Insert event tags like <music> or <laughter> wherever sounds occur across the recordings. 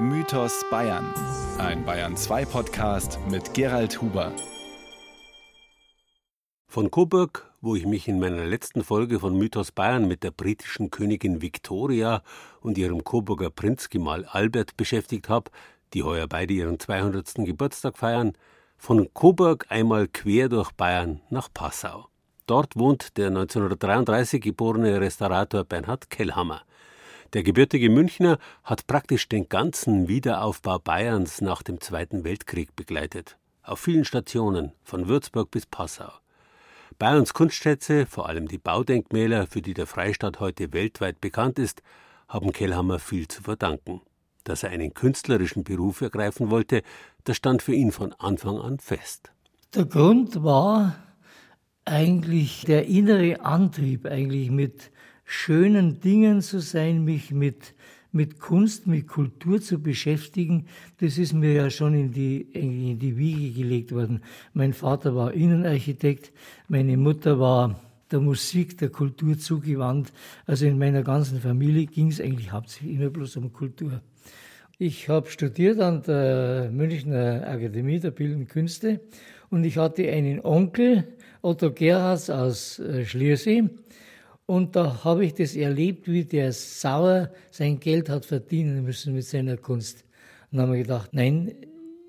Mythos Bayern. Ein Bayern 2 Podcast mit Gerald Huber. Von Coburg, wo ich mich in meiner letzten Folge von Mythos Bayern mit der britischen Königin Victoria und ihrem Coburger Prinzgemahl Albert beschäftigt habe, die heuer beide ihren 200. Geburtstag feiern, von Coburg einmal quer durch Bayern nach Passau. Dort wohnt der 1933 geborene Restaurator Bernhard Kellhammer. Der gebürtige Münchner hat praktisch den ganzen Wiederaufbau Bayerns nach dem Zweiten Weltkrieg begleitet. Auf vielen Stationen, von Würzburg bis Passau. Bayerns Kunstschätze, vor allem die Baudenkmäler, für die der Freistaat heute weltweit bekannt ist, haben Kellhammer viel zu verdanken. Dass er einen künstlerischen Beruf ergreifen wollte, das stand für ihn von Anfang an fest. Der Grund war eigentlich der innere Antrieb, eigentlich mit schönen Dingen zu sein, mich mit, mit Kunst, mit Kultur zu beschäftigen, das ist mir ja schon in die, in die Wiege gelegt worden. Mein Vater war Innenarchitekt, meine Mutter war der Musik, der Kultur zugewandt. Also in meiner ganzen Familie ging es eigentlich hauptsächlich immer bloß um Kultur. Ich habe studiert an der Münchner Akademie der Bildenden Künste und ich hatte einen Onkel, Otto Gerhards aus äh, Schliersee, und da habe ich das erlebt, wie der sauer sein Geld hat verdienen müssen mit seiner Kunst. Und habe ich gedacht, nein,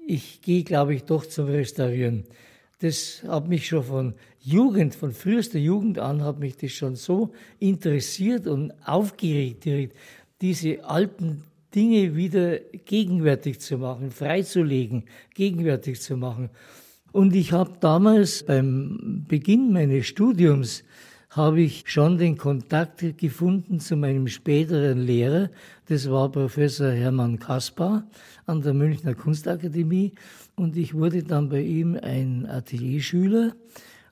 ich gehe, glaube ich, doch zum Restaurieren. Das hat mich schon von Jugend, von frühester Jugend an, hat mich das schon so interessiert und aufgeregt, diese alten Dinge wieder gegenwärtig zu machen, freizulegen, gegenwärtig zu machen. Und ich habe damals beim Beginn meines Studiums habe ich schon den Kontakt gefunden zu meinem späteren Lehrer. Das war Professor Hermann Kaspar an der Münchner Kunstakademie. Und ich wurde dann bei ihm ein Atelierschüler.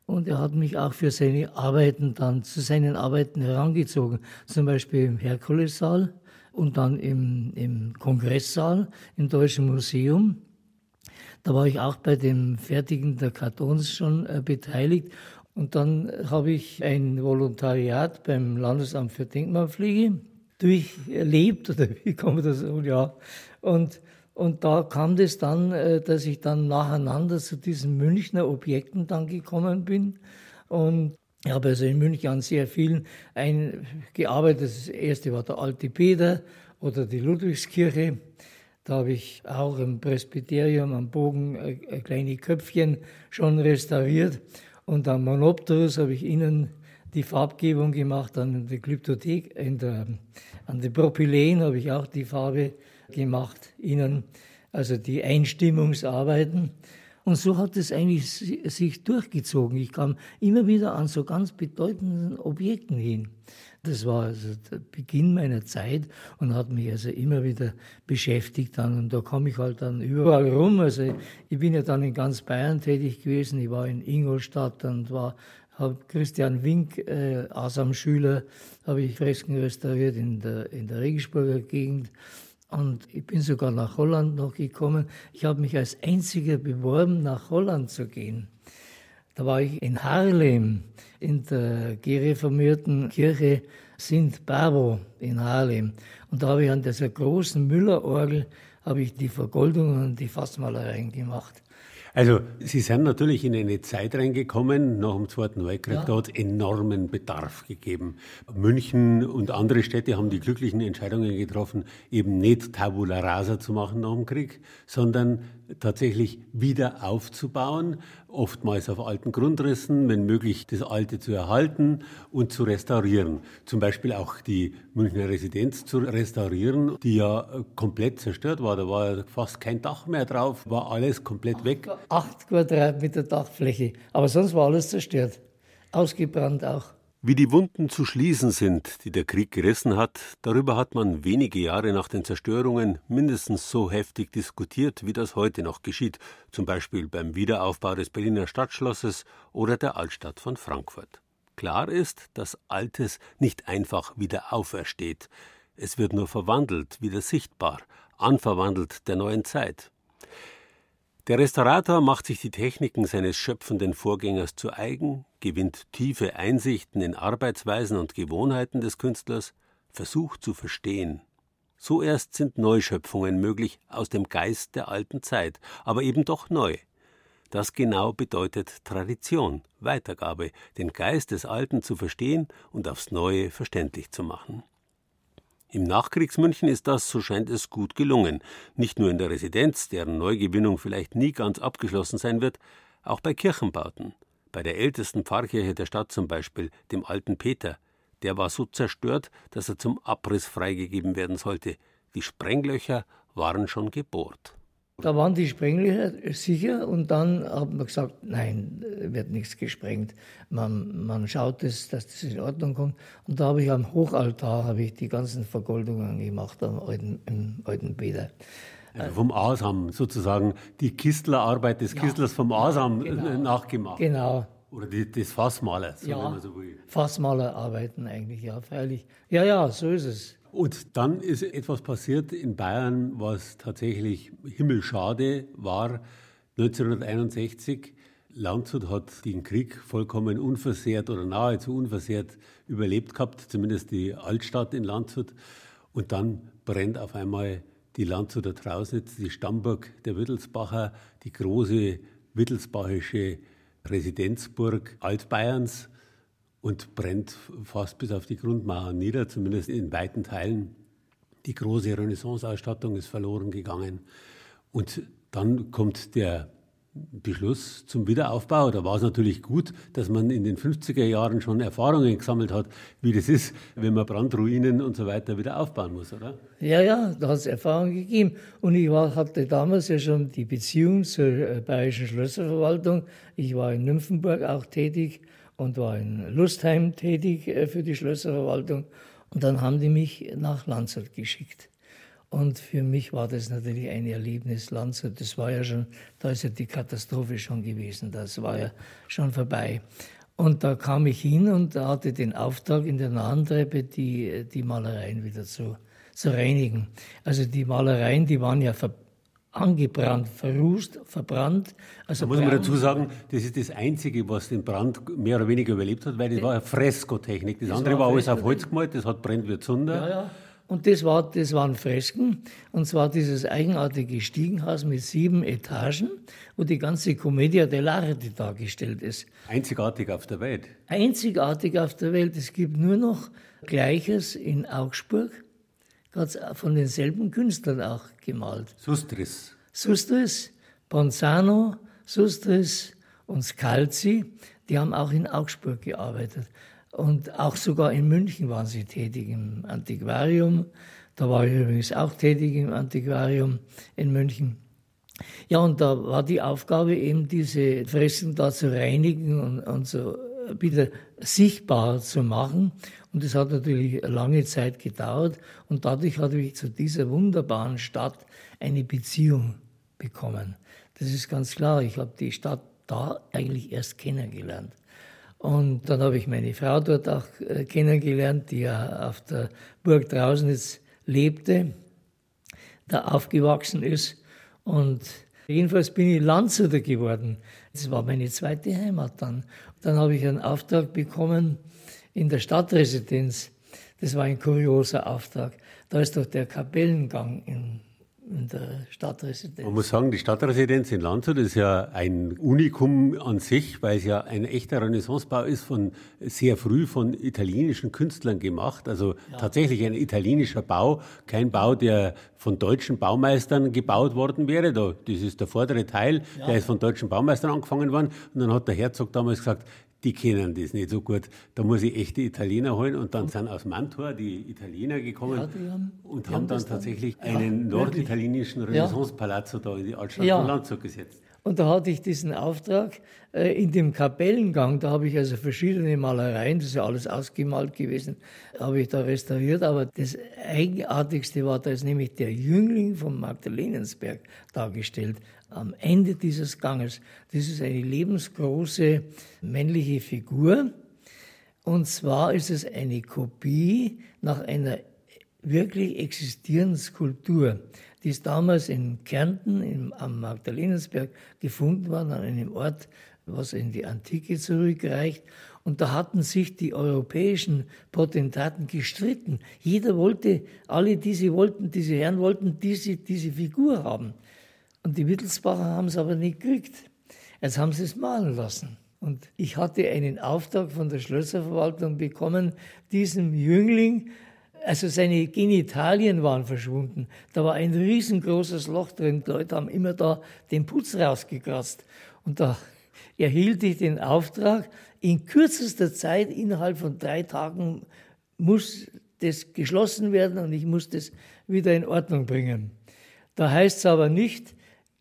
Und er hat mich auch für seine Arbeiten dann, zu seinen Arbeiten herangezogen. Zum Beispiel im Herkulessaal und dann im, im Kongresssaal im Deutschen Museum. Da war ich auch bei dem Fertigen der Kartons schon äh, beteiligt und dann habe ich ein Volontariat beim Landesamt für Denkmalpflege durchlebt, <laughs> oder wie kann man das sagen, ja. Und, und da kam das dann, äh, dass ich dann nacheinander zu diesen Münchner Objekten dann gekommen bin. Und ich habe also in München an sehr vielen ein, gearbeitet. Das erste war der Alte Peter oder die Ludwigskirche. Da habe ich auch im Presbyterium am Bogen äh, kleine Köpfchen schon restauriert. Und am Monopterus habe ich innen die Farbgebung gemacht, an der Glyptothek, der, an der Propylen habe ich auch die Farbe gemacht, innen, also die Einstimmungsarbeiten. Und so hat es eigentlich sich durchgezogen. Ich kam immer wieder an so ganz bedeutenden Objekten hin. Das war also der Beginn meiner Zeit und hat mich also immer wieder beschäftigt dann. Und da kam ich halt dann überall rum. Also ich bin ja dann in ganz Bayern tätig gewesen. Ich war in Ingolstadt und war habe Christian Wink, äh, Asam-Schüler, habe ich Fresken restauriert in der, in der Regensburger Gegend. Und ich bin sogar nach Holland noch gekommen. Ich habe mich als einziger beworben, nach Holland zu gehen. Da war ich in Harlem, in der gereformierten Kirche St. Babo in Harlem. Und da habe ich an dieser großen Müllerorgel habe ich die Vergoldungen und die Fassmalereien gemacht. Also Sie sind natürlich in eine Zeit reingekommen, nach dem Zweiten Weltkrieg, ja. da hat es enormen Bedarf gegeben. München und andere Städte haben die glücklichen Entscheidungen getroffen, eben nicht Tabula Rasa zu machen nach dem Krieg, sondern tatsächlich wieder aufzubauen, oftmals auf alten Grundrissen, wenn möglich das Alte zu erhalten und zu restaurieren. Zum Beispiel auch die Münchner Residenz zu restaurieren, die ja komplett zerstört war. Da war fast kein Dach mehr drauf, war alles komplett weg. Acht Quadratmeter Dachfläche, aber sonst war alles zerstört. Ausgebrannt auch. Wie die Wunden zu schließen sind, die der Krieg gerissen hat, darüber hat man wenige Jahre nach den Zerstörungen mindestens so heftig diskutiert, wie das heute noch geschieht, zum Beispiel beim Wiederaufbau des Berliner Stadtschlosses oder der Altstadt von Frankfurt. Klar ist, dass Altes nicht einfach wieder aufersteht. Es wird nur verwandelt, wieder sichtbar, anverwandelt der neuen Zeit. Der Restaurator macht sich die Techniken seines schöpfenden Vorgängers zu eigen, gewinnt tiefe Einsichten in Arbeitsweisen und Gewohnheiten des Künstlers, versucht zu verstehen. So erst sind Neuschöpfungen möglich aus dem Geist der alten Zeit, aber eben doch neu. Das genau bedeutet Tradition, Weitergabe, den Geist des Alten zu verstehen und aufs Neue verständlich zu machen. Im Nachkriegsmünchen ist das, so scheint es, gut gelungen. Nicht nur in der Residenz, deren Neugewinnung vielleicht nie ganz abgeschlossen sein wird, auch bei Kirchenbauten. Bei der ältesten Pfarrkirche der Stadt zum Beispiel, dem alten Peter. Der war so zerstört, dass er zum Abriss freigegeben werden sollte. Die Sprenglöcher waren schon gebohrt. Da waren die Sprengler sicher und dann hat man gesagt, nein, wird nichts gesprengt. Man, man schaut, dass, dass das in Ordnung kommt. Und da habe ich am Hochaltar habe ich die ganzen Vergoldungen gemacht am alten, im alten Peter. Also vom Asam sozusagen die Kistlerarbeit des ja, Kistlers vom Asam genau, nachgemacht. Genau. Oder die, des Fassmalers, ja, wenn man so will. Fassmalerarbeiten eigentlich, ja, freilich. Ja, ja, so ist es. Und dann ist etwas passiert in Bayern, was tatsächlich himmelschade war. 1961 Landshut hat den Krieg vollkommen unversehrt oder nahezu unversehrt überlebt gehabt, zumindest die Altstadt in Landshut. Und dann brennt auf einmal die Landshuter Trausnitz, die Stammburg der Wittelsbacher, die große wittelsbachische Residenzburg Altbayerns und brennt fast bis auf die Grundmauern nieder, zumindest in weiten Teilen. Die große Renaissance-Ausstattung ist verloren gegangen. Und dann kommt der Beschluss zum Wiederaufbau. Da war es natürlich gut, dass man in den 50er Jahren schon Erfahrungen gesammelt hat, wie das ist, wenn man Brandruinen und so weiter wieder aufbauen muss, oder? Ja, ja, da hat es Erfahrungen gegeben. Und ich war, hatte damals ja schon die Beziehung zur äh, Bayerischen Schlösserverwaltung. Ich war in Nymphenburg auch tätig und war in Lustheim tätig äh, für die Schlösserverwaltung. Und dann haben die mich nach Landshut geschickt. Und für mich war das natürlich ein Erlebnis. Landshut, das war ja schon, da ist ja die Katastrophe schon gewesen, das war ja schon vorbei. Und da kam ich hin und hatte den Auftrag, in der Nahentreppe die, die Malereien wieder zu, zu reinigen. Also die Malereien, die waren ja ver, angebrannt, verrußt, verbrannt. Also da muss man dazu sagen, das ist das Einzige, was den Brand mehr oder weniger überlebt hat, weil das war eine Freskotechnik. Das, das andere war, war alles auf Holz gemalt, das hat brennt wie Zunder. Ja, ja. Und das, war, das waren Fresken, und zwar dieses eigenartige Stiegenhaus mit sieben Etagen, wo die ganze Commedia dell'arte dargestellt ist. Einzigartig auf der Welt. Einzigartig auf der Welt. Es gibt nur noch Gleiches in Augsburg von denselben Künstlern auch gemalt. Sustris. Sustris, Ponzano, Sustris und Scalzi, die haben auch in Augsburg gearbeitet. Und auch sogar in München waren sie tätig im Antiquarium. Da war ich übrigens auch tätig im Antiquarium in München. Ja, und da war die Aufgabe eben, diese Fresken da zu reinigen und, und so wieder sichtbar zu machen. Und das hat natürlich lange Zeit gedauert. Und dadurch hatte ich zu dieser wunderbaren Stadt eine Beziehung bekommen. Das ist ganz klar. Ich habe die Stadt da eigentlich erst kennengelernt. Und dann habe ich meine Frau dort auch äh, kennengelernt, die ja auf der Burg draußen jetzt lebte, da aufgewachsen ist. Und jedenfalls bin ich Landshuter geworden. Das war meine zweite Heimat dann. Dann habe ich einen Auftrag bekommen in der Stadtresidenz. Das war ein kurioser Auftrag. Da ist doch der Kapellengang in in der Stadtresidenz. Man muss sagen, die Stadtresidenz in Landshut ist ja ein Unikum an sich, weil es ja ein echter Renaissancebau ist, von sehr früh von italienischen Künstlern gemacht. Also ja. tatsächlich ein italienischer Bau, kein Bau, der von deutschen Baumeistern gebaut worden wäre. Da, das ist der vordere Teil, ja. der ist von deutschen Baumeistern angefangen worden. Und dann hat der Herzog damals gesagt, die kennen das nicht so gut. Da muss ich echte Italiener holen. Und dann sind aus Mantua die Italiener gekommen ja, haben, und haben, haben dann tatsächlich dann, einen ja, norditalienischen Renaissance-Palazzo da in die Altstadt ja. von Landshut gesetzt. Und da hatte ich diesen Auftrag äh, in dem Kapellengang, da habe ich also verschiedene Malereien, das ist ja alles ausgemalt gewesen, habe ich da restauriert. Aber das Eigenartigste war, da ist nämlich der Jüngling vom Magdalenensberg dargestellt am Ende dieses Ganges. Das ist eine lebensgroße männliche Figur. Und zwar ist es eine Kopie nach einer wirklich existierenden Skulptur. Die ist damals in Kärnten im, am Magdalenensberg gefunden worden, an einem Ort, was in die Antike zurückreicht. Und da hatten sich die europäischen Potentaten gestritten. Jeder wollte, alle diese wollten, diese Herren wollten diese, diese Figur haben. Und die Wittelsbacher haben es aber nicht gekriegt. Jetzt haben sie es malen lassen. Und ich hatte einen Auftrag von der Schlösserverwaltung bekommen, diesem Jüngling, also seine Genitalien waren verschwunden. Da war ein riesengroßes Loch drin. Die Leute haben immer da den Putz rausgekratzt. Und da erhielt ich den Auftrag, in kürzester Zeit, innerhalb von drei Tagen, muss das geschlossen werden und ich muss das wieder in Ordnung bringen. Da heißt es aber nicht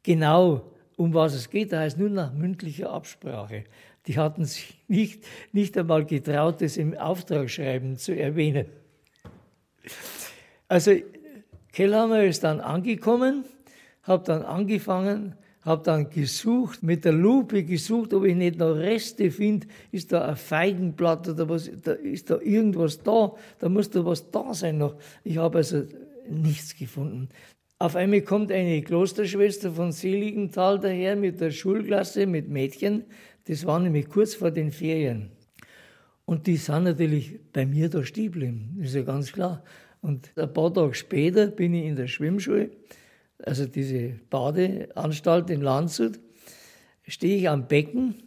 genau, um was es geht, da heißt nur nach mündlicher Absprache. Die hatten sich nicht, nicht einmal getraut, das im Auftragsschreiben zu erwähnen. Also Kellhammer ist dann angekommen, habe dann angefangen, habe dann gesucht, mit der Lupe gesucht, ob ich nicht noch Reste finde. Ist da ein Feigenblatt oder was? Da ist da irgendwas da? Da muss da was da sein noch. Ich habe also nichts gefunden. Auf einmal kommt eine Klosterschwester von Seligenthal daher mit der Schulklasse, mit Mädchen. Das war nämlich kurz vor den Ferien. Und die sind natürlich bei mir da stehen geblieben, ist ja ganz klar. Und ein paar Tage später bin ich in der Schwimmschule also diese Badeanstalt in Landshut, stehe ich am Becken,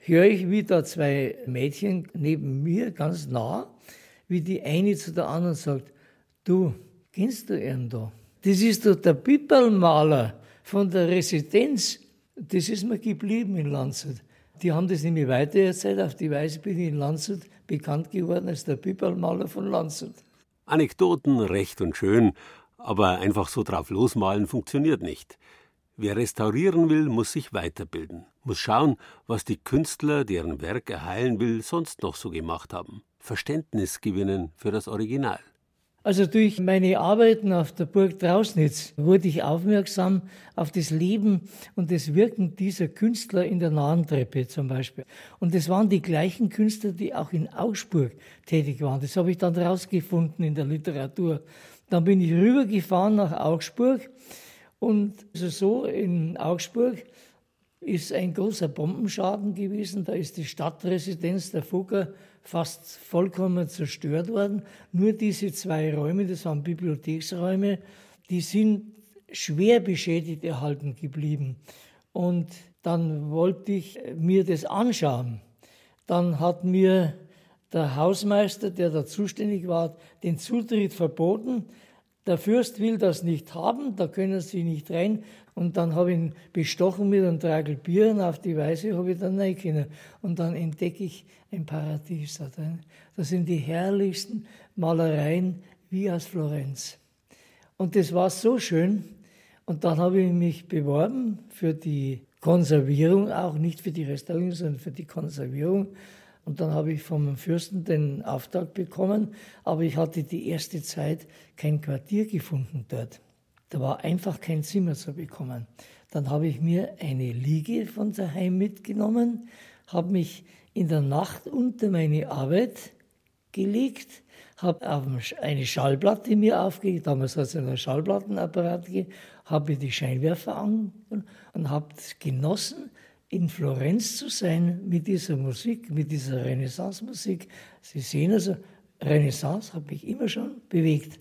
höre ich, wie da zwei Mädchen neben mir ganz nah, wie die eine zu der anderen sagt, du, kennst du ihn da? Das ist doch der Pipperlmaler von der Residenz. Das ist mir geblieben in Landshut. Die haben das nämlich weitererzählt. Auf die Weise bin ich in Landshut bekannt geworden als der Pipperlmaler von Landshut. Anekdoten recht und schön, aber einfach so drauf losmalen funktioniert nicht. Wer restaurieren will, muss sich weiterbilden, muss schauen, was die Künstler, deren Werk er heilen will, sonst noch so gemacht haben. Verständnis gewinnen für das Original. Also durch meine Arbeiten auf der Burg Trausnitz wurde ich aufmerksam auf das Leben und das Wirken dieser Künstler in der Nahentreppe zum Beispiel. Und das waren die gleichen Künstler, die auch in Augsburg tätig waren. Das habe ich dann herausgefunden in der Literatur. Dann bin ich rübergefahren nach Augsburg und so in Augsburg ist ein großer Bombenschaden gewesen. Da ist die Stadtresidenz der Fugger fast vollkommen zerstört worden. Nur diese zwei Räume, das waren Bibliotheksräume, die sind schwer beschädigt erhalten geblieben. Und dann wollte ich mir das anschauen. Dann hat mir der Hausmeister, der da zuständig war, den Zutritt verboten. Der Fürst will das nicht haben, da können sie nicht rein. Und dann habe ich ihn bestochen mit einem Tragel Bier und auf die Weise habe ich dann rein können. Und dann entdecke ich ein Paradies da drin. Das sind die herrlichsten Malereien wie aus Florenz. Und das war so schön. Und dann habe ich mich beworben für die Konservierung, auch nicht für die Restaurierung, sondern für die Konservierung. Und dann habe ich vom Fürsten den Auftrag bekommen, aber ich hatte die erste Zeit kein Quartier gefunden dort. Da war einfach kein Zimmer zu bekommen. Dann habe ich mir eine Liege von daheim mitgenommen, habe mich in der Nacht unter meine Arbeit gelegt, habe eine Schallplatte mir aufgelegt, damals hat es einen Schallplattenapparat gegeben, habe die Scheinwerfer an und habe genossen, in Florenz zu sein mit dieser Musik, mit dieser Renaissance-Musik. Sie sehen also, Renaissance hat mich immer schon bewegt.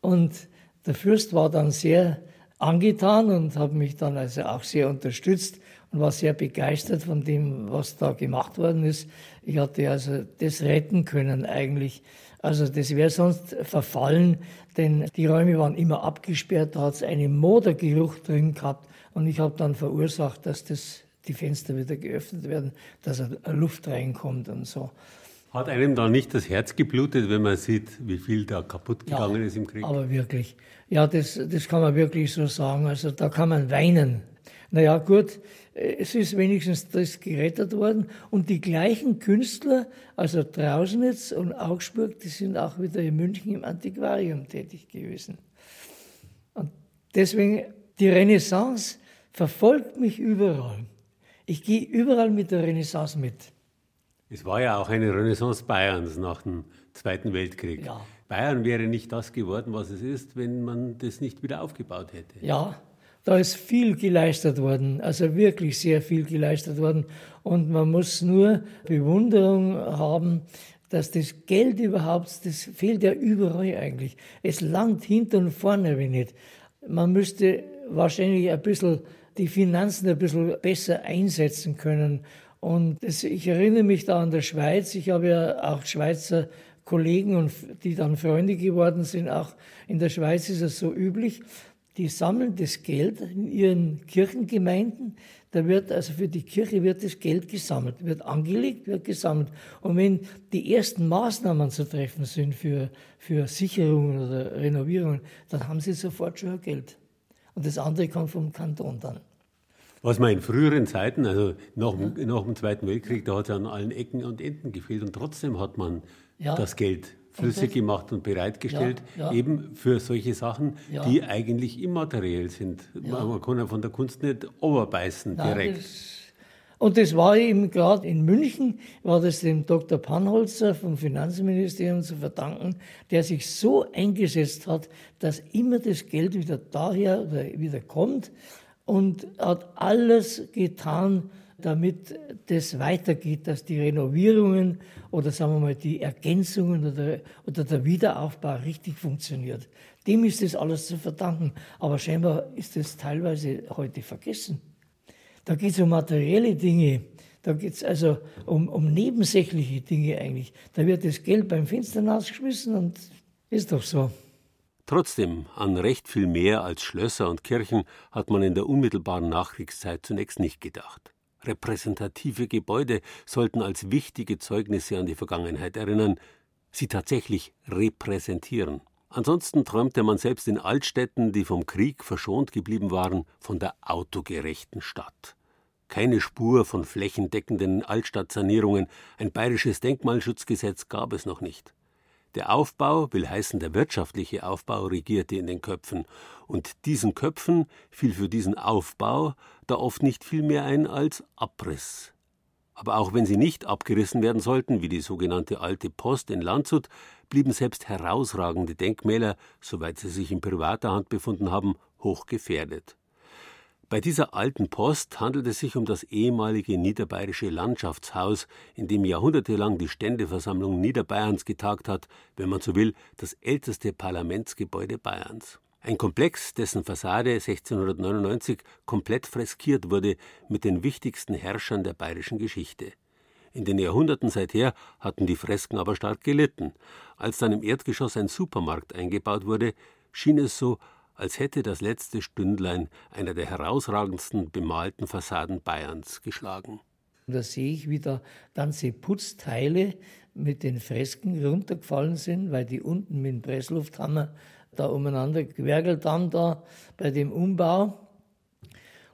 Und der Fürst war dann sehr angetan und hat mich dann also auch sehr unterstützt und war sehr begeistert von dem, was da gemacht worden ist. Ich hatte also das retten können eigentlich. Also das wäre sonst verfallen, denn die Räume waren immer abgesperrt, da hat es einen Modergeruch drin gehabt und ich habe dann verursacht, dass das die Fenster wieder geöffnet werden, dass Luft reinkommt und so. Hat einem da nicht das Herz geblutet, wenn man sieht, wie viel da kaputt gegangen ja, ist im Krieg? Aber wirklich. Ja, das, das kann man wirklich so sagen. Also da kann man weinen. Naja, gut, es ist wenigstens das gerettet worden. Und die gleichen Künstler, also Trausnitz und Augsburg, die sind auch wieder in München im Antiquarium tätig gewesen. Und deswegen, die Renaissance verfolgt mich überall. Ich gehe überall mit der Renaissance mit. Es war ja auch eine Renaissance Bayerns nach dem Zweiten Weltkrieg. Ja. Bayern wäre nicht das geworden, was es ist, wenn man das nicht wieder aufgebaut hätte. Ja, Da ist viel geleistet worden, also wirklich sehr viel geleistet worden. Und man muss nur Bewunderung haben, dass das Geld überhaupt, das fehlt ja überall eigentlich. Es langt hinten und vorne wenn nicht. Man müsste wahrscheinlich ein bisschen die Finanzen ein bisschen besser einsetzen können. Und ich erinnere mich da an der Schweiz. Ich habe ja auch Schweizer Kollegen und die dann Freunde geworden sind. Auch in der Schweiz ist es so üblich. Die sammeln das Geld in ihren Kirchengemeinden. Da wird also für die Kirche wird das Geld gesammelt, wird angelegt, wird gesammelt. Und wenn die ersten Maßnahmen zu treffen sind für, für Sicherungen oder Renovierungen, dann haben sie sofort schon Geld. Und das andere kommt vom Kanton dann. Was man in früheren Zeiten, also nach, ja. nach dem Zweiten Weltkrieg, da hat es an allen Ecken und Enden gefehlt und trotzdem hat man ja. das Geld flüssig und gemacht und bereitgestellt, ja, eben für solche Sachen, die eigentlich immateriell sind. Man kann ja von der Kunst nicht overbeißen direkt. Und das war eben gerade in München, war das dem Dr. Panholzer vom Finanzministerium zu verdanken, der sich so eingesetzt hat, dass immer das Geld wieder daher oder wieder kommt und hat alles getan, damit das weitergeht, dass die Renovierungen oder sagen wir mal die Ergänzungen oder, oder der Wiederaufbau richtig funktioniert. Dem ist das alles zu verdanken. Aber scheinbar ist das teilweise heute vergessen. Da geht es um materielle Dinge. Da geht es also um, um nebensächliche Dinge eigentlich. Da wird das Geld beim Fenster ausgeschmissen und ist doch so. Trotzdem, an recht viel mehr als Schlösser und Kirchen hat man in der unmittelbaren Nachkriegszeit zunächst nicht gedacht. Repräsentative Gebäude sollten als wichtige Zeugnisse an die Vergangenheit erinnern, sie tatsächlich repräsentieren. Ansonsten träumte man selbst in Altstädten, die vom Krieg verschont geblieben waren, von der autogerechten Stadt. Keine Spur von flächendeckenden Altstadtsanierungen, ein bayerisches Denkmalschutzgesetz gab es noch nicht. Der Aufbau, will heißen der wirtschaftliche Aufbau, regierte in den Köpfen, und diesen Köpfen fiel für diesen Aufbau da oft nicht viel mehr ein als Abriss. Aber auch wenn sie nicht abgerissen werden sollten, wie die sogenannte Alte Post in Landshut, blieben selbst herausragende Denkmäler, soweit sie sich in privater Hand befunden haben, hoch gefährdet. Bei dieser alten Post handelt es sich um das ehemalige niederbayerische Landschaftshaus, in dem jahrhundertelang die Ständeversammlung Niederbayerns getagt hat, wenn man so will, das älteste Parlamentsgebäude Bayerns. Ein Komplex, dessen Fassade 1699 komplett freskiert wurde mit den wichtigsten Herrschern der bayerischen Geschichte. In den Jahrhunderten seither hatten die Fresken aber stark gelitten. Als dann im Erdgeschoss ein Supermarkt eingebaut wurde, schien es so, als hätte das letzte Stündlein einer der herausragendsten bemalten Fassaden Bayerns geschlagen. Da sehe ich, wie da ganze Putzteile mit den Fresken runtergefallen sind, weil die unten mit dem Presslufthammer da umeinander gewerkelt haben, da bei dem Umbau.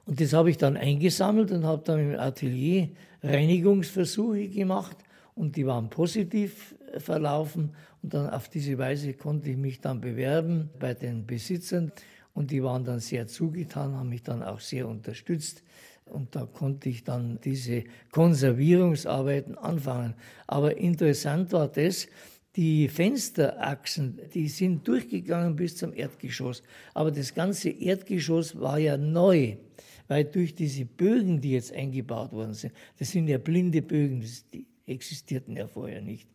Und das habe ich dann eingesammelt und habe dann im Atelier Reinigungsversuche gemacht und die waren positiv verlaufen. Und dann auf diese Weise konnte ich mich dann bewerben bei den Besitzern und die waren dann sehr zugetan, haben mich dann auch sehr unterstützt. Und da konnte ich dann diese Konservierungsarbeiten anfangen. Aber interessant war das, die Fensterachsen, die sind durchgegangen bis zum Erdgeschoss. Aber das ganze Erdgeschoss war ja neu, weil durch diese Bögen, die jetzt eingebaut worden sind, das sind ja blinde Bögen, die existierten ja vorher nicht.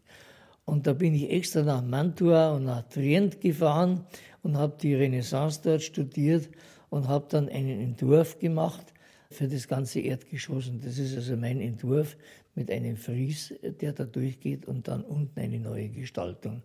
Und da bin ich extra nach Mantua und nach Trient gefahren und habe die Renaissance dort studiert und habe dann einen Entwurf gemacht für das ganze Erdgeschoss. Und das ist also mein Entwurf mit einem Fries, der da durchgeht und dann unten eine neue Gestaltung.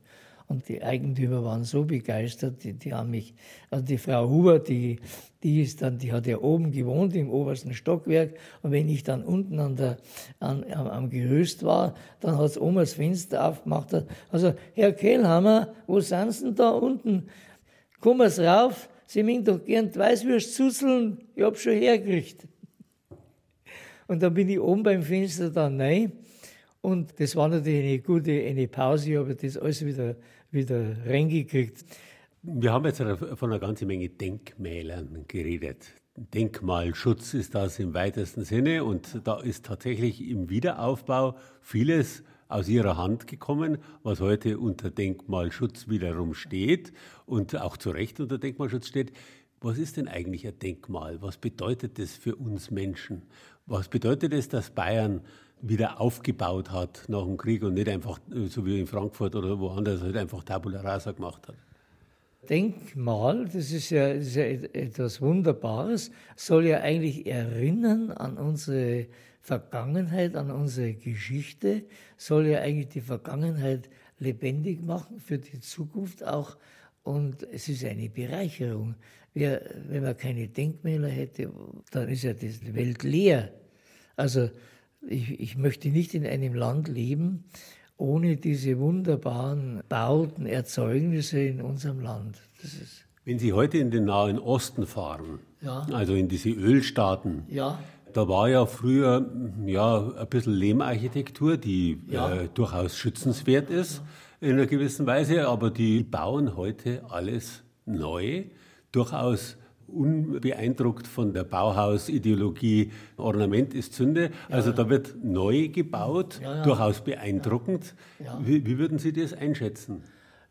Und die Eigentümer waren so begeistert, die, die haben mich, also die Frau Huber, die, die ist dann, die hat ja oben gewohnt im obersten Stockwerk. Und wenn ich dann unten an der, an, am, am Gerüst war, dann hat es Oma das Fenster aufgemacht. Also, Herr Kehlhammer, wo sind Sie denn da unten? Kommen Sie rauf, Sie mögen doch gern Weißwürst zuzeln, ich hab schon hergekriegt. Und dann bin ich oben beim Fenster dann rein. Und das war natürlich eine gute eine Pause, ich habe das alles wieder, wieder reingekriegt. Wir haben jetzt von einer ganzen Menge Denkmälern geredet. Denkmalschutz ist das im weitesten Sinne und da ist tatsächlich im Wiederaufbau vieles aus ihrer Hand gekommen, was heute unter Denkmalschutz wiederum steht und auch zu Recht unter Denkmalschutz steht. Was ist denn eigentlich ein Denkmal? Was bedeutet das für uns Menschen? Was bedeutet es, dass Bayern wieder aufgebaut hat nach dem Krieg und nicht einfach, äh, so wie in Frankfurt oder woanders, halt einfach Tabula Rasa gemacht hat? Denkmal, das ist, ja, das ist ja etwas Wunderbares, soll ja eigentlich erinnern an unsere Vergangenheit, an unsere Geschichte, soll ja eigentlich die Vergangenheit lebendig machen für die Zukunft auch. Und es ist eine Bereicherung. Wir, wenn man keine Denkmäler hätte, dann ist ja die Welt leer. Also ich, ich möchte nicht in einem Land leben, ohne diese wunderbaren Bauten, Erzeugnisse in unserem Land. Wenn Sie heute in den Nahen Osten fahren, ja. also in diese Ölstaaten, ja. da war ja früher ja, ein bisschen Lehmarchitektur, die ja. äh, durchaus schützenswert ist in einer gewissen Weise, aber die bauen heute alles neu, durchaus unbeeindruckt von der Bauhausideologie, Ornament ist Zünde. Also da wird neu gebaut, ja, ja. durchaus beeindruckend. Ja. Wie, wie, würden Sie das einschätzen?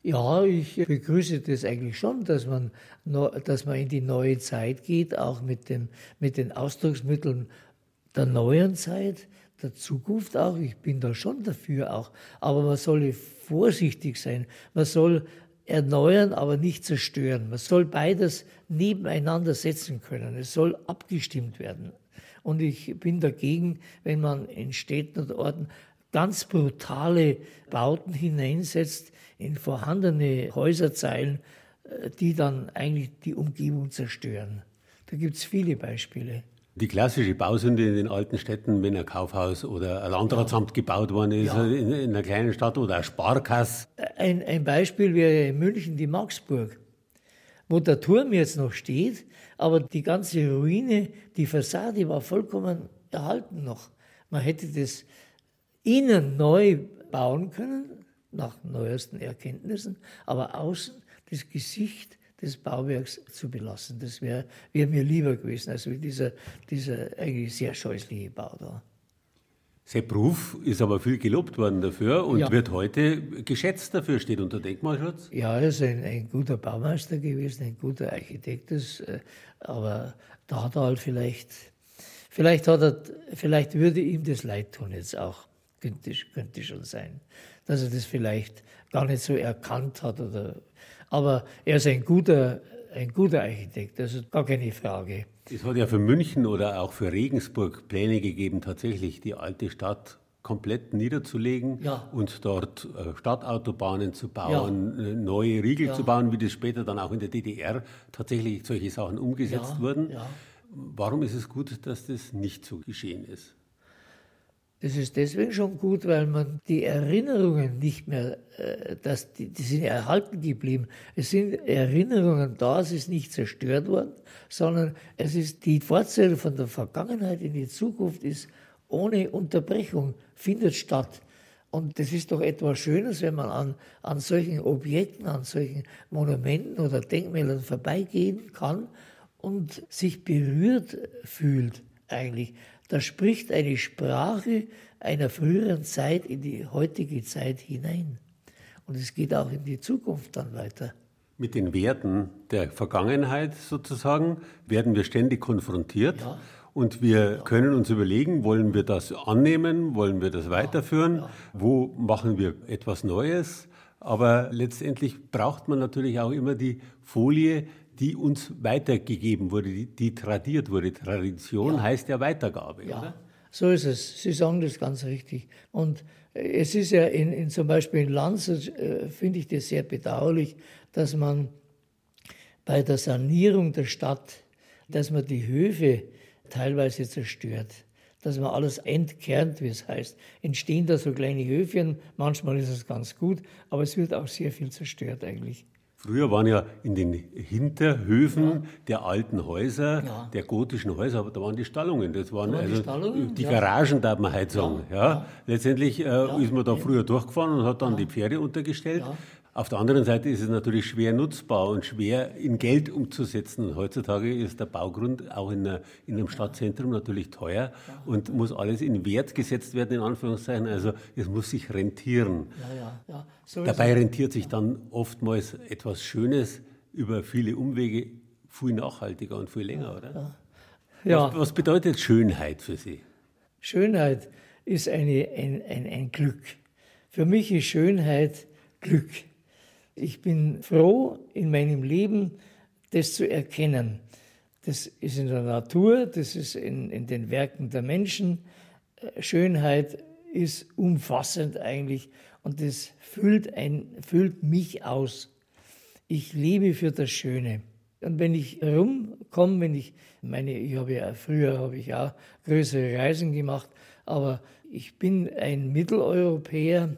Ja, ich begrüße das eigentlich schon, dass man, dass man in die neue Zeit geht, auch mit, dem, mit den Ausdrucksmitteln der neuen Zeit, der Zukunft auch. Ich bin da schon dafür auch. Aber man soll vorsichtig sein. Man soll erneuern, aber nicht zerstören. Man soll beides nebeneinander setzen können. Es soll abgestimmt werden. Und ich bin dagegen, wenn man in Städten oder Orten ganz brutale Bauten hineinsetzt in vorhandene Häuserzeilen, äh, die dann eigentlich die Umgebung zerstören. Da gibt es viele Beispiele. Die klassische Bausünde in den alten Städten, wenn ein Kaufhaus oder ein Landratsamt gebaut worden ist, ja. in, in, einer kleinen Stadt oder ein Sparkass. Ein, ein Beispiel wäre in München die Marksburg, wo der Turm jetzt noch steht, aber die ganze Ruine, die Fassade war vollkommen erhalten noch. Man hätte das innen neu bauen können, nach neuesten Erkenntnissen, aber außen das Gesicht des Bauwerks zu belassen. Das wäre wär mir lieber gewesen, als dieser, dieser eigentlich sehr scheußliche Bau da. Sepp Ruf ist aber viel gelobt worden dafür und ja. wird heute geschätzt dafür, steht unter Denkmalschutz. Ja, er ist ein, ein guter Baumeister gewesen, ein guter Architekt, ist, äh, aber da hat er halt vielleicht, vielleicht, hat er, vielleicht würde ihm das leid tun jetzt auch, könnte, könnte schon sein, dass er das vielleicht gar nicht so erkannt hat oder aber er ist ein guter, ein guter Architekt, das ist gar keine Frage. Es hat ja für München oder auch für Regensburg Pläne gegeben, tatsächlich die alte Stadt komplett niederzulegen ja. und dort äh, Stadtautobahnen zu bauen, ja. Äh, neue Riegel ja. zu bauen, wie das später dann auch in der DDR tatsächlich solche Sachen umgesetzt wurden. Warum ist es gut, dass das nicht so geschehen ist? Das ist deswegen schon gut, weil man die Erinnerungen nicht mehr, äh, dass die, die sind erhalten geblieben. Es sind Erinnerungen da, es ist nicht zerstört worden, sondern es ist die Fortsetzung von der Vergangenheit in die Zukunft ist ohne Unterbrechung, findet statt. Und das ist doch etwas Schönes, wenn man an, an solchen Objekten, an solchen Monumenten oder Denkmälern vorbeigehen kann und sich berührt fühlt eigentlich. Da spricht eine Sprache einer früheren Zeit in die heutige Zeit hinein. Und es geht auch in die Zukunft dann weiter. Mit den Werten der Vergangenheit sozusagen werden wir ständig konfrontiert. Ja. Und wir ja. können uns überlegen, wollen wir das annehmen, wollen wir das weiterführen, ja. wo machen wir etwas Neues. Aber letztendlich braucht man natürlich auch immer die Folie, die uns weitergegeben wurde, die, die tradiert wurde. Tradition ja. heißt ja Weitergabe, ja. oder? So ist es. Sie sagen das ganz richtig. Und es ist ja in, in zum Beispiel in Landshut, äh, finde ich das sehr bedauerlich, dass man bei der Sanierung der Stadt, dass man die Höfe teilweise zerstört dass man alles entkernt, wie es heißt. Entstehen da so kleine Höfchen, manchmal ist es ganz gut, aber es wird auch sehr viel zerstört eigentlich. Früher waren ja in den Hinterhöfen ja. der alten Häuser, ja. der gotischen Häuser, da waren die Stallungen. Das waren da also die, die Garagen, darf man heute sagen. Ja. Letztendlich äh, ist man da früher durchgefahren und hat dann die Pferde untergestellt. Auf der anderen Seite ist es natürlich schwer nutzbar und schwer in Geld umzusetzen. Und heutzutage ist der Baugrund auch in, einer, in einem Stadtzentrum natürlich teuer und muss alles in Wert gesetzt werden, in Anführungszeichen. Also es muss sich rentieren. Ja, ja, so Dabei rentiert sich dann oftmals etwas Schönes über viele Umwege viel nachhaltiger und viel länger, oder? Ja. Was, was, bedeutet Schönheit für Sie? Schönheit ist eine, ein, ein, ein Glück. Für mich ist Schönheit Glück. Ich bin froh in meinem Leben, das zu erkennen. Das ist in der Natur, das ist in, in den Werken der Menschen. Schönheit ist umfassend eigentlich und das füllt, ein, füllt mich aus. Ich lebe für das Schöne. Und wenn ich rumkomme, wenn ich meine, ich habe ja früher habe ich auch größere Reisen gemacht, aber ich bin ein Mitteleuropäer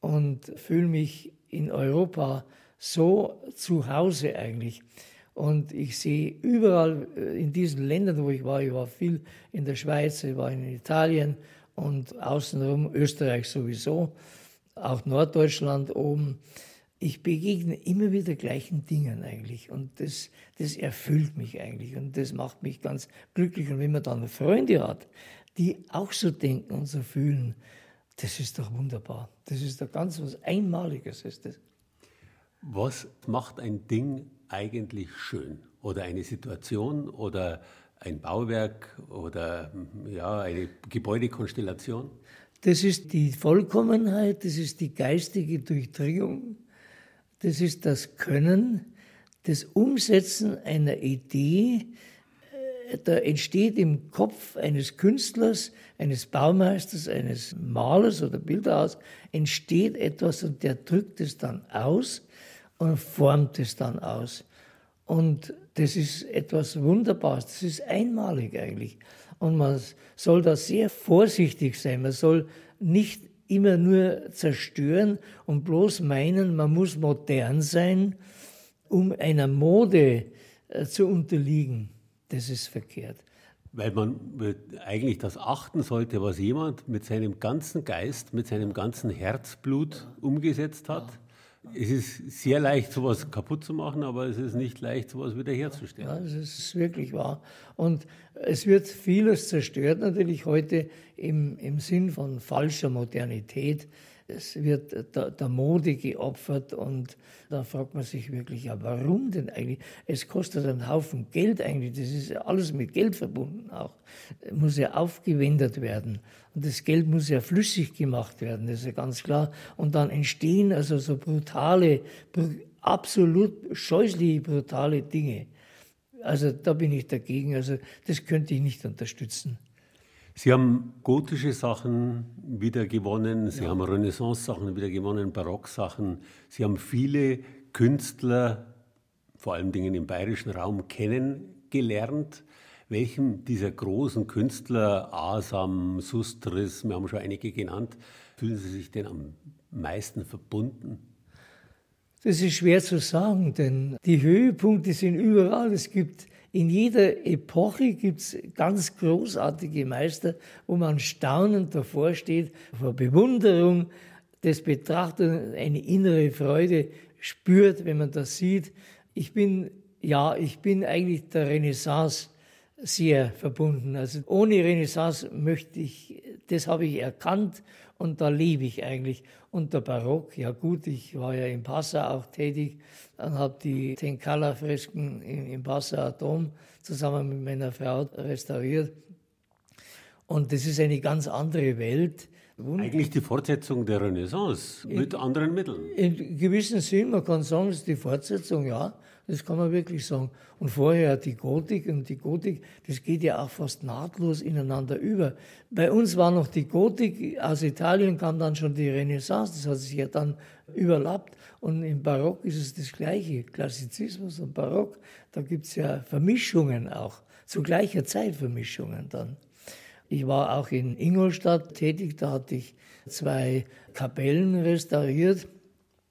und fühle mich in Europa so zu Hause eigentlich. Und ich sehe überall äh, in diesen Ländern, wo ich war, ich war viel in der Schweiz, ich war in Italien und außenrum Österreich sowieso, auch Norddeutschland oben. Ich begegne immer wieder gleichen Dingen eigentlich und das, das erfüllt mich eigentlich und das macht mich ganz glücklich. Und wenn man dann Freunde hat, die auch so denken und so fühlen, das ist doch wunderbar. Das ist doch ganz was Einmaliges ist das. Was macht ein Ding eigentlich schön? Oder eine Situation oder ein Bauwerk oder ja, eine Gebäudekonstellation? Das ist die Vollkommenheit, das ist die geistige Durchdringung, das ist das Können, das Umsetzen einer Idee, da entsteht im Kopf eines Künstlers, eines Baumeisters, eines Malers oder Bilderhaus, entsteht etwas und der drückt es dann aus und formt es dann aus. Und das ist etwas Wunderbares, das ist einmalig eigentlich. Und man soll da sehr vorsichtig sein. Man soll nicht immer nur zerstören und bloß meinen, man muss modern sein, um einer Mode äh, zu unterliegen. Das ist verkehrt. Weil man eigentlich das achten sollte, was jemand mit seinem ganzen Geist, mit seinem ganzen Herzblut umgesetzt hat. Ja es ist sehr leicht, sowas kaputt zu machen, aber es ist nicht leicht, sowas wiederherzustellen. Ja, das ist wirklich wahr. Und es wird vieles zerstört natürlich heute im, im Sinn von falscher Modernität es wird der, der, Mode geopfert und da fragt man sich wirklich, ja, warum denn eigentlich? Es kostet einen Haufen Geld eigentlich, das ist alles mit Geld verbunden auch. Muss ja aufgewendet werden und das Geld muss ja flüssig gemacht werden, das ist ja ganz klar. Und dann entstehen also so brutale, absolut scheußliche, brutale Dinge. Also da bin ich dagegen, also das könnte ich nicht unterstützen. Sie haben gotische Sachen wieder gewonnen, Sie ja. haben Renaissance-Sachen wieder gewonnen, Barocksachen. Sie haben viele Künstler, vor allen Dingen im bayerischen Raum, kennengelernt. Welchem dieser großen Künstler, Asam, Sustris, wir haben schon einige genannt, fühlen Sie sich denn am meisten verbunden? Das ist schwer zu sagen, denn die Höhepunkte sind überall. Es gibt in jeder Epoche gibt es ganz großartige Meister, wo man staunend davor steht, vor Bewunderung des Betrachters eine innere Freude spürt, wenn man das sieht. Ich bin, ja, ich bin eigentlich der Renaissance sehr verbunden. Also ohne Renaissance möchte ich, das habe ich erkannt und da lebe ich eigentlich. Und der Barock, ja gut, ich war ja in Passau auch tätig und habe die Tenkala-Fresken im Passauer Dom zusammen mit meiner Frau restauriert. Und das ist eine ganz andere Welt. Eigentlich die Fortsetzung der Renaissance mit in, anderen Mitteln. In gewissem Sinn, man kann sagen, es ist die Fortsetzung, ja. Das kann man wirklich sagen. Und vorher die Gotik und die Gotik, das geht ja auch fast nahtlos ineinander über. Bei uns war noch die Gotik, aus Italien kam dann schon die Renaissance, das hat sich ja dann überlappt. Und im Barock ist es das Gleiche, Klassizismus und Barock, da gibt es ja Vermischungen auch, zu gleicher Zeit Vermischungen dann. Ich war auch in Ingolstadt tätig, da hatte ich zwei Kapellen restauriert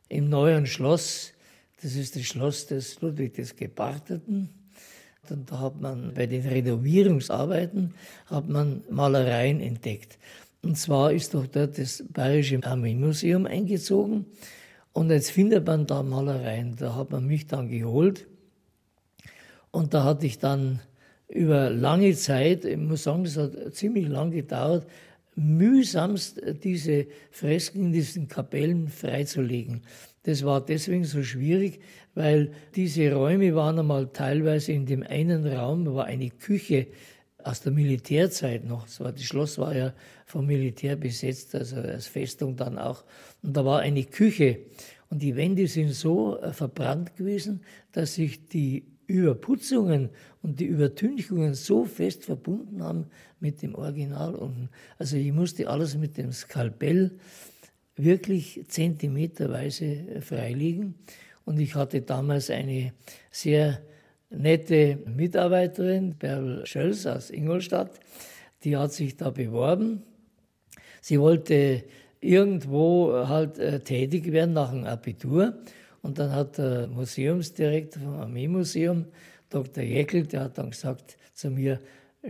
im neuen Schloss das ist das Schloss des Ludwig des Gebarteten. Und da hat man bei den Renovierungsarbeiten hat man Malereien entdeckt. Und zwar ist doch dort das Bayerische Armeemuseum eingezogen. Und jetzt findet man da Malereien. Da hat man mich dann geholt. Und da hatte ich dann über lange Zeit, ich muss sagen, das hat ziemlich lang gedauert, mühsamst diese Fresken in diesen Kapellen freizulegen. Das war deswegen so schwierig, weil diese Räume waren einmal teilweise in dem einen Raum war eine Küche aus der Militärzeit noch. Das, war, das Schloss war ja vom Militär besetzt, also als Festung dann auch. Und da war eine Küche. Und die Wände sind so äh, verbrannt gewesen, dass sich die Überputzungen und die Übertünchungen so fest verbunden haben mit dem Original. Und also ich musste alles mit dem Skalpell wirklich zentimeterweise freilegen. Und ich hatte damals eine sehr nette Mitarbeiterin, Bärbel Schölz aus Ingolstadt, die hat sich da beworben. Sie wollte irgendwo halt äh, tätig werden nach dem Abitur. Und dann hat der Museumsdirektor vom Armeemuseum, Dr. Jeckel, der hat dann gesagt zu mir,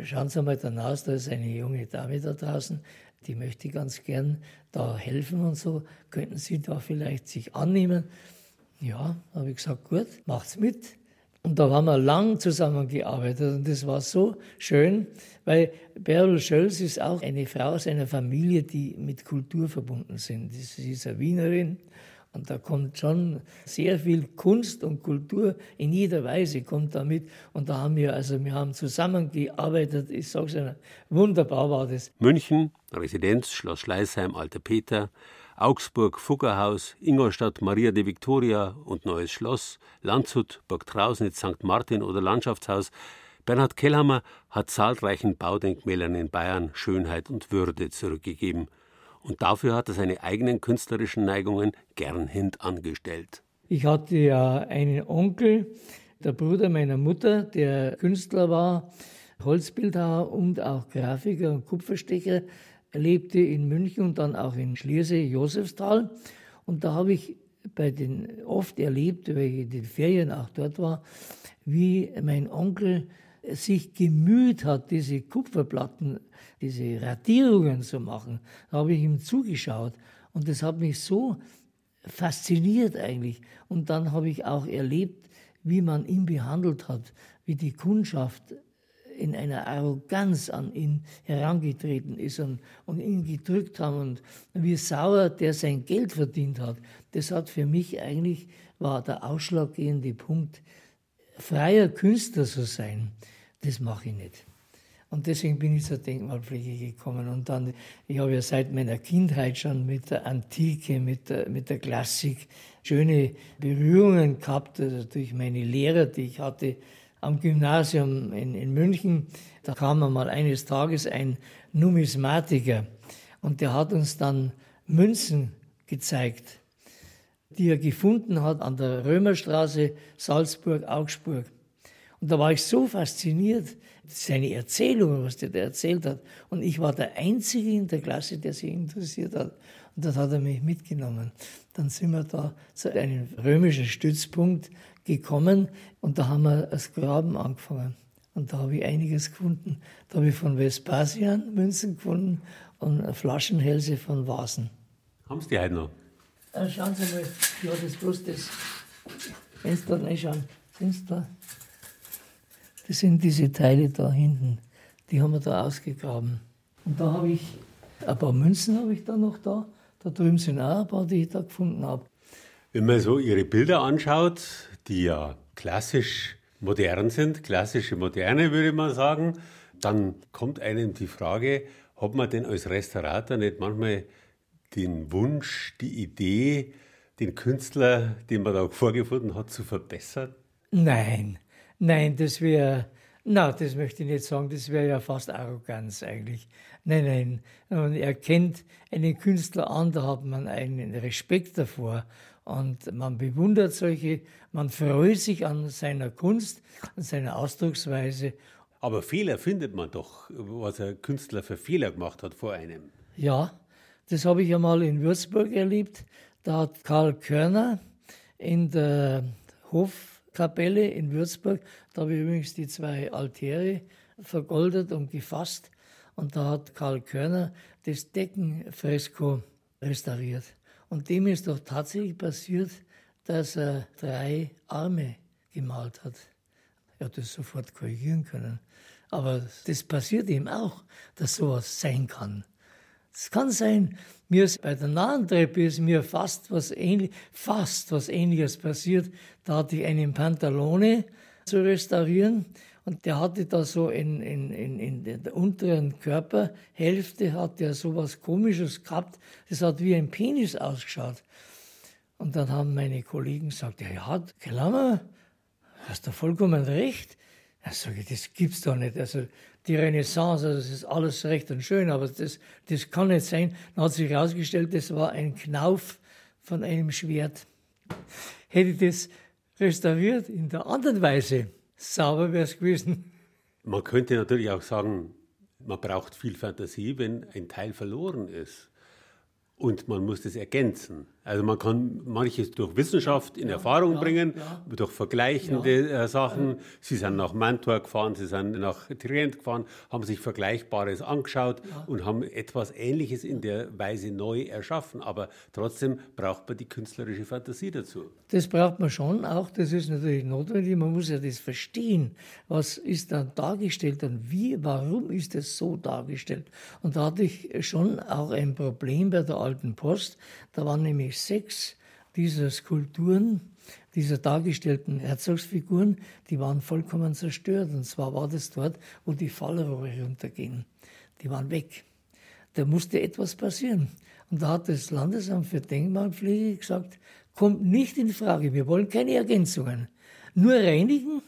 schauen Sie mal danach, da ist eine junge Dame da draußen, die möchte ganz gern da helfen und so. Könnten Sie da vielleicht sich annehmen? Ja, habe ich gesagt, gut, macht's mit. Und da haben wir lang zusammengearbeitet und das war so schön, weil Bärbel Schölz ist auch eine Frau aus einer Familie, die mit Kultur verbunden sind. Sie ist eine Wienerin und da kommt schon sehr viel Kunst und Kultur in jeder Weise kommt da mit. Und da haben wir, also wir haben zusammengearbeitet. Ich sage es Ihnen, wunderbar war das. München, Residenz, Schloss Schleißheim, Alter Peter, Augsburg, Fuggerhaus, Ingolstadt, Maria de Victoria und Neues Schloss, Landshut, Burg Trausnitz, St. Martin oder Landschaftshaus. Bernhard Kellhammer hat zahlreichen Baudenkmälern in Bayern Schönheit und Würde zurückgegeben – und dafür hat er seine eigenen künstlerischen Neigungen gern hintangestellt. Ich hatte ja einen Onkel, der Bruder meiner Mutter, der Künstler war, Holzbildhauer und auch Grafiker und Kupferstecher. Er lebte in München und dann auch in Schliersee, Josefsthal. Und da habe ich bei den oft erlebt, weil ich in den Ferien auch dort war, wie mein Onkel sich gemüht hat, diese Kupferplatten, diese Radierungen zu machen, da habe ich ihm zugeschaut und das hat mich so fasziniert eigentlich. Und dann habe ich auch erlebt, wie man ihn behandelt hat, wie die Kundschaft in einer Arroganz an ihn herangetreten ist und, und ihn gedrückt haben und wie sauer der sein Geld verdient hat. Das hat für mich eigentlich, war der ausschlaggebende Punkt, freier Künstler zu sein das mache ich nicht. Und deswegen bin ich zur Denkmalpflege gekommen. Und dann, ich habe ja seit meiner Kindheit schon mit der Antike, mit der, mit der Klassik schöne Berührungen gehabt, also durch meine Lehrer, die ich hatte am Gymnasium in, in München. Da kam mal eines Tages ein Numismatiker und der hat uns dann Münzen gezeigt, die er gefunden hat an der Römerstraße, Salzburg, Augsburg. Und da war ich so fasziniert, seine Erzählungen, was der da erzählt hat. Und ich war der Einzige in der Klasse, der sich interessiert hat. Und das hat er mich mitgenommen. Dann sind wir da zu einem römischen Stützpunkt gekommen und da haben wir das Graben angefangen. Und da habe ich einiges gefunden. Da habe ich von Vespasian Münzen gefunden und Flaschenhälse von Vasen. Haben Sie die heute noch? Äh, schauen Sie mal, ja, das bloß das. Wenn Sie da reinschauen, sind Sie da? Das sind diese Teile da hinten. Die haben wir da ausgegraben. Und da habe ich ein paar Münzen habe ich da noch da. Da drüben sind auch ein paar, die ich da gefunden habe. Wenn man so Ihre Bilder anschaut, die ja klassisch modern sind, klassische Moderne würde man sagen, dann kommt einem die Frage, ob man denn als Restaurator nicht manchmal den Wunsch, die Idee, den Künstler, den man da vorgefunden hat, zu verbessern? Nein, Nein, das wäre, na, das möchte ich nicht sagen, das wäre ja fast Arroganz eigentlich. Nein, nein, man erkennt einen Künstler an, da hat man einen Respekt davor und man bewundert solche, man freut sich an seiner Kunst, an seiner Ausdrucksweise. Aber Fehler findet man doch, was ein Künstler für Fehler gemacht hat vor einem. Ja, das habe ich ja mal in Würzburg erlebt. Da hat Karl Körner in der Hof Kapelle in Würzburg. Da habe ich übrigens die zwei Altäre vergoldet und gefasst. Und da hat Karl Körner das Deckenfresko restauriert. Und dem ist doch tatsächlich passiert, dass er drei Arme gemalt hat. Er hat das sofort korrigieren können. Aber das passiert ihm auch, dass sowas sein kann. Es kann sein, mir ist bei der nahen Treppe ist mir fast was, ähnlich, fast was Ähnliches passiert. Da hatte ich einen Pantalone zu restaurieren und der hatte da so in, in, in, in der unteren Körperhälfte hat der so was Komisches gehabt. Das hat wie ein Penis ausgeschaut. Und dann haben meine Kollegen gesagt, ja, ja, Klammer, hast du vollkommen recht. Da sage ich, das gibt's doch nicht. Also die Renaissance, also das ist alles recht und schön, aber das, das kann nicht sein. Dann hat sich herausgestellt, das war ein Knauf von einem Schwert. Hätte ich das restauriert in der anderen Weise, sauber wäre es gewesen. Man könnte natürlich auch sagen, man braucht viel Fantasie, wenn ein Teil verloren ist und man muss das ergänzen. Also man kann manches durch Wissenschaft in ja, Erfahrung ja, bringen, ja. durch vergleichende äh, Sachen. Sie sind nach Mantua gefahren, sie sind nach Trient gefahren, haben sich Vergleichbares angeschaut und haben etwas Ähnliches in der Weise neu erschaffen. Aber trotzdem braucht man die künstlerische Fantasie dazu. Das braucht man schon auch. Das ist natürlich notwendig. Man muss ja das verstehen. Was ist dann dargestellt und wie, warum ist es so dargestellt? Und da hatte ich schon auch ein Problem bei der Alten Post. Da waren nämlich sechs dieser Skulpturen, dieser dargestellten Herzogsfiguren, die waren vollkommen zerstört. Und zwar war das dort, wo die Fallrohre runtergehen. Die waren weg. Da musste etwas passieren. Und da hat das Landesamt für Denkmalpflege gesagt, kommt nicht in Frage, wir wollen keine Ergänzungen. Nur reinigen,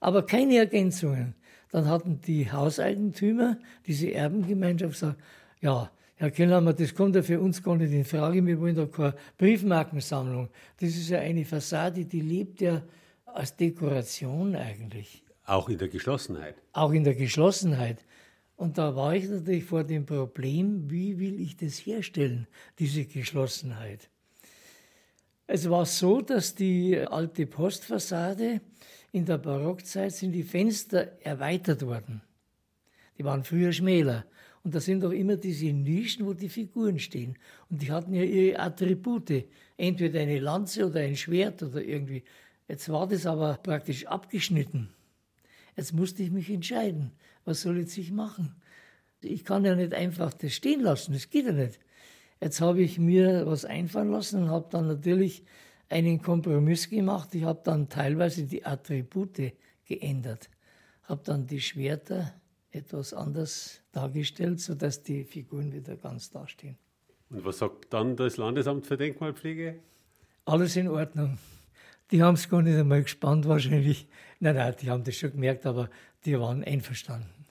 aber keine Ergänzungen. Dann hatten die Hauseigentümer, diese Erbengemeinschaft gesagt, ja, Herr Kellhammer, das kommt ja für uns gar nicht in Frage. Wir wollen da keine Briefmarkensammlung. Das ist ja eine Fassade, die lebt ja als Dekoration eigentlich. Auch in der Geschlossenheit. Auch in der Geschlossenheit. Und da war ich natürlich vor dem Problem, wie will ich das herstellen, diese Geschlossenheit. Es war so, dass die alte Postfassade in der Barockzeit sind die Fenster erweitert worden. Die waren früher schmäler. Und da sind auch immer diese Nischen, wo die Figuren stehen. Und die hatten ja ihre Attribute. Entweder eine Lanze oder ein Schwert oder irgendwie. Jetzt war das aber praktisch abgeschnitten. Jetzt musste ich mich entscheiden. Was soll jetzt ich machen? Ich kann ja nicht einfach das stehen lassen. Das geht ja nicht. Jetzt habe ich mir was einfallen lassen und habe dann natürlich einen Kompromiss gemacht. Ich habe dann teilweise die Attribute geändert. Habe dann die Schwerter etwas anders dargestellt, sodass die Figuren wieder ganz dastehen. Und was sagt dann das Landesamt für Denkmalpflege? Alles in Ordnung. Die haben es gar nicht einmal gespannt wahrscheinlich. <laughs> Nein, nein, die haben das schon gemerkt, aber die waren einverstanden.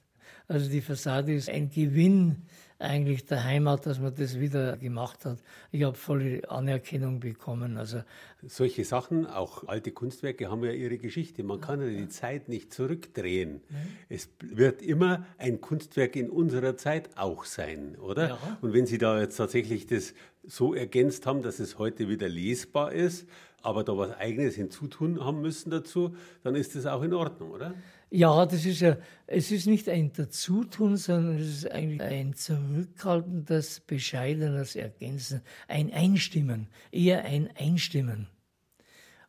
Also die Fassade ist ein Gewinn eigentlich der Heimat, dass man das wieder gemacht hat. Ich habe volle Anerkennung bekommen. Also Solche Sachen, auch alte Kunstwerke, haben ja ihre Geschichte. Man kann ja die Zeit nicht zurückdrehen. Es wird immer ein Kunstwerk in unserer Zeit auch sein, oder? Ja. Und wenn Sie da jetzt tatsächlich das so ergänzt haben, dass es heute wieder lesbar ist, aber da was Eigenes hinzutun haben müssen dazu, dann ist das auch in Ordnung, oder? Ja, das ist ja, es ist nicht ein Dazutun, sondern es ist eigentlich ein zurückhaltendes, bescheidenes Ergänzen, ein Einstimmen, eher ein Einstimmen.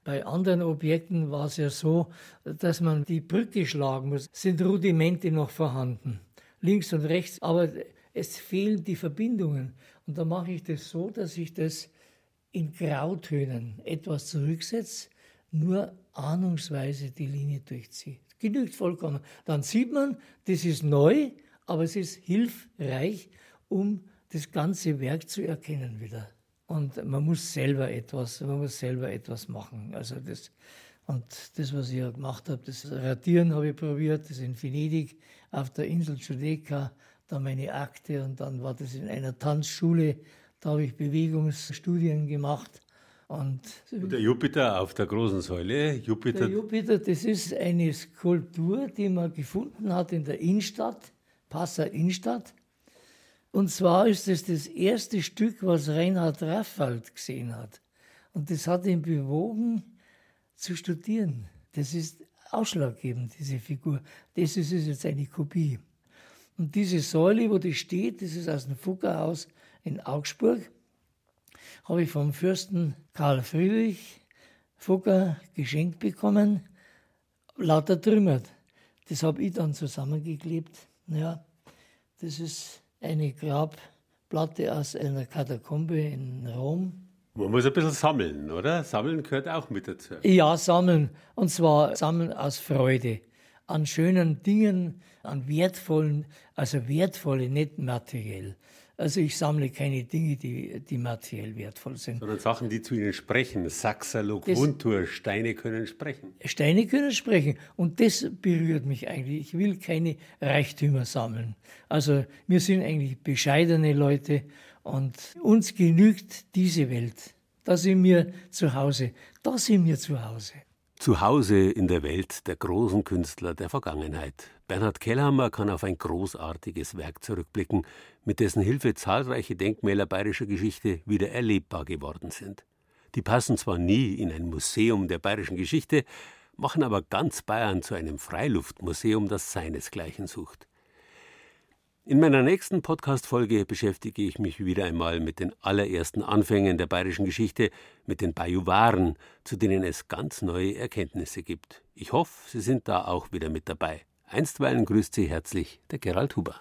Bei anderen Objekten war es ja so, dass man die Brücke schlagen muss, sind Rudimente noch vorhanden, links und rechts, aber es fehlen die Verbindungen. Und da mache ich das so, dass ich das in Grautönen etwas zurücksetze, nur ahnungsweise die Linie durchziehe genügt vollkommen. Dann sieht man, das ist neu, aber es ist hilfreich, um das ganze Werk zu erkennen wieder. Und man muss selber etwas, man muss selber etwas machen. Also das, und das, was ich ja gemacht habe, das Radieren habe ich probiert, das in Venedig auf der Insel Giudecca, da meine Akte und dann war das in einer Tanzschule, da habe ich Bewegungsstudien gemacht und, der Jupiter auf der großen Säule. Jupiter. Der Jupiter, das ist eine Skulptur, die man gefunden hat in der Innenstadt, Passau Innenstadt. Und zwar ist es das, das erste Stück, was Reinhard Raffald gesehen hat. Und das hat ihn bewogen, zu studieren. Das ist ausschlaggebend, diese Figur. Das ist jetzt eine Kopie. Und diese Säule, wo die steht, das ist aus dem Fuggerhaus in Augsburg habe ich vom Fürsten Karl Friedrich Fugger geschenkt bekommen, lauter trümmert. Das habe ich dann zusammengeklebt. Ja, das ist eine Platte aus einer Katakombe in Rom. Man muss ein bisschen sammeln, oder? Sammeln gehört auch mit dazu. Ja, sammeln. Und zwar sammeln aus Freude an schönen Dingen, an wertvollen, also wertvolle, nicht materiell. Also ich sammle keine Dinge, die, die materiell wertvoll sind. Sondern Sachen, die zu ihnen sprechen. Saxalog, Wundtur, Steine können sprechen. Steine können sprechen. Und das berührt mich eigentlich. Ich will keine Reichtümer sammeln. Also wir sind eigentlich bescheidene Leute und uns genügt diese Welt. Da sind wir zu Hause. Da sind wir zu Hause. Zu Hause in der Welt der großen Künstler der Vergangenheit. Bernhard Kellhammer kann auf ein großartiges Werk zurückblicken, mit dessen Hilfe zahlreiche Denkmäler bayerischer Geschichte wieder erlebbar geworden sind. Die passen zwar nie in ein Museum der bayerischen Geschichte, machen aber ganz Bayern zu einem Freiluftmuseum, das seinesgleichen sucht. In meiner nächsten Podcast-Folge beschäftige ich mich wieder einmal mit den allerersten Anfängen der bayerischen Geschichte, mit den Bajuwaren, zu denen es ganz neue Erkenntnisse gibt. Ich hoffe, Sie sind da auch wieder mit dabei. Einstweilen grüßt Sie herzlich der Gerald Huber.